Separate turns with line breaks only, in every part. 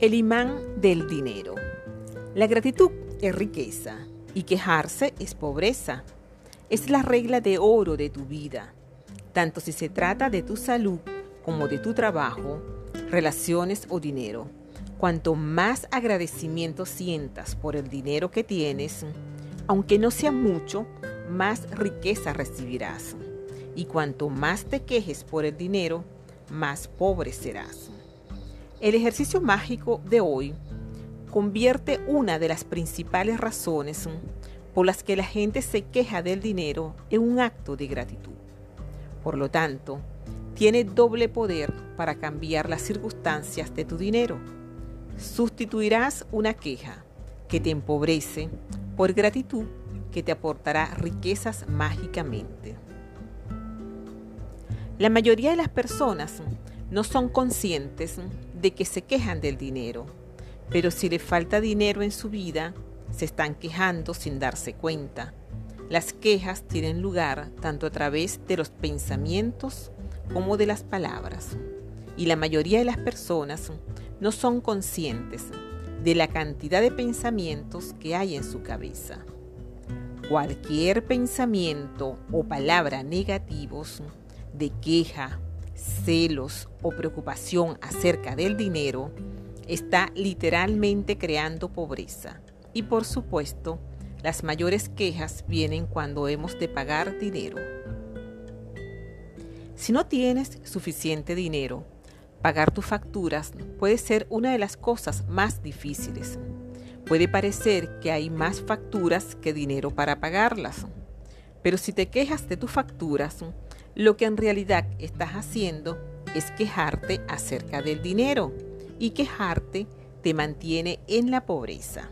El imán del dinero. La gratitud es riqueza y quejarse es pobreza. Es la regla de oro de tu vida, tanto si se trata de tu salud como de tu trabajo, relaciones o dinero. Cuanto más agradecimiento sientas por el dinero que tienes, aunque no sea mucho, más riqueza recibirás. Y cuanto más te quejes por el dinero, más pobre serás. El ejercicio mágico de hoy convierte una de las principales razones por las que la gente se queja del dinero en un acto de gratitud. Por lo tanto, tiene doble poder para cambiar las circunstancias de tu dinero. Sustituirás una queja que te empobrece por gratitud que te aportará riquezas mágicamente. La mayoría de las personas no son conscientes de que se quejan del dinero, pero si le falta dinero en su vida, se están quejando sin darse cuenta. Las quejas tienen lugar tanto a través de los pensamientos como de las palabras, y la mayoría de las personas no son conscientes de la cantidad de pensamientos que hay en su cabeza. Cualquier pensamiento o palabra negativos de queja, celos o preocupación acerca del dinero está literalmente creando pobreza. Y por supuesto, las mayores quejas vienen cuando hemos de pagar dinero. Si no tienes suficiente dinero, pagar tus facturas puede ser una de las cosas más difíciles. Puede parecer que hay más facturas que dinero para pagarlas. Pero si te quejas de tus facturas, lo que en realidad estás haciendo es quejarte acerca del dinero y quejarte te mantiene en la pobreza.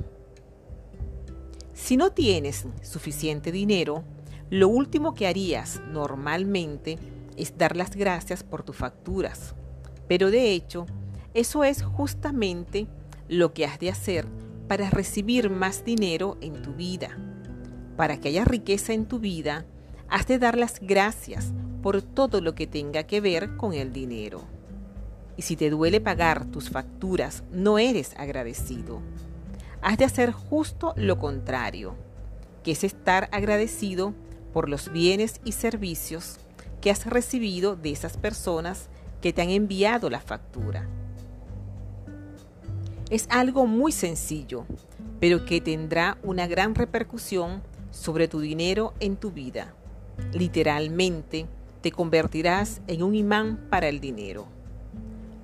Si no tienes suficiente dinero, lo último que harías normalmente es dar las gracias por tus facturas. Pero de hecho, eso es justamente lo que has de hacer para recibir más dinero en tu vida. Para que haya riqueza en tu vida, has de dar las gracias por todo lo que tenga que ver con el dinero. Y si te duele pagar tus facturas, no eres agradecido. Has de hacer justo lo contrario, que es estar agradecido por los bienes y servicios que has recibido de esas personas que te han enviado la factura. Es algo muy sencillo, pero que tendrá una gran repercusión sobre tu dinero en tu vida. Literalmente, te convertirás en un imán para el dinero.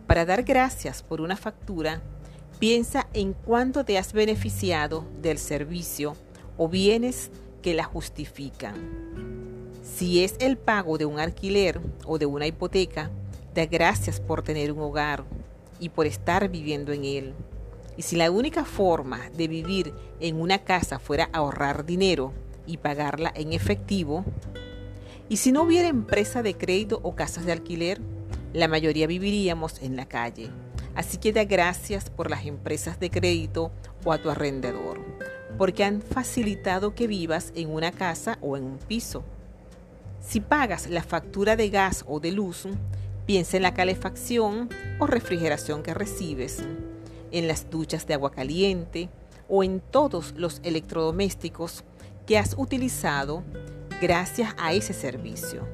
Para dar gracias por una factura, piensa en cuánto te has beneficiado del servicio o bienes que la justifican. Si es el pago de un alquiler o de una hipoteca, da gracias por tener un hogar y por estar viviendo en él. Y si la única forma de vivir en una casa fuera ahorrar dinero y pagarla en efectivo, y si no hubiera empresa de crédito o casas de alquiler, la mayoría viviríamos en la calle. Así que da gracias por las empresas de crédito o a tu arrendador, porque han facilitado que vivas en una casa o en un piso. Si pagas la factura de gas o de luz, piensa en la calefacción o refrigeración que recibes, en las duchas de agua caliente o en todos los electrodomésticos que has utilizado gracias a ese servicio.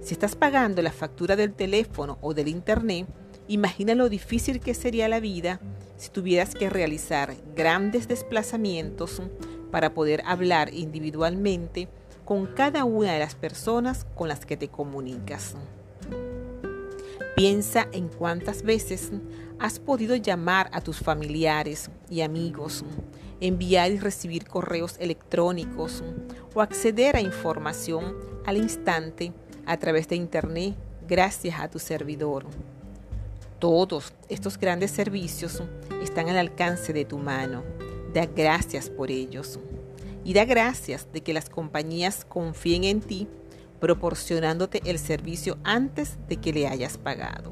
Si estás pagando la factura del teléfono o del internet, imagina lo difícil que sería la vida si tuvieras que realizar grandes desplazamientos para poder hablar individualmente con cada una de las personas con las que te comunicas. Piensa en cuántas veces has podido llamar a tus familiares y amigos, enviar y recibir correos electrónicos o acceder a información al instante a través de Internet gracias a tu servidor. Todos estos grandes servicios están al alcance de tu mano. Da gracias por ellos. Y da gracias de que las compañías confíen en ti proporcionándote el servicio antes de que le hayas pagado.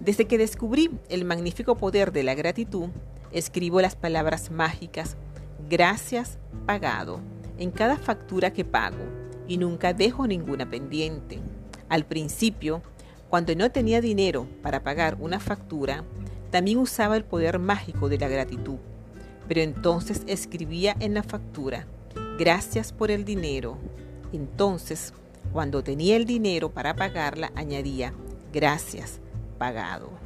Desde que descubrí el magnífico poder de la gratitud, escribo las palabras mágicas gracias pagado en cada factura que pago y nunca dejo ninguna pendiente. Al principio, cuando no tenía dinero para pagar una factura, También usaba el poder mágico de la gratitud, pero entonces escribía en la factura, gracias por el dinero. Entonces, cuando tenía el dinero para pagarla, añadía, gracias, pagado.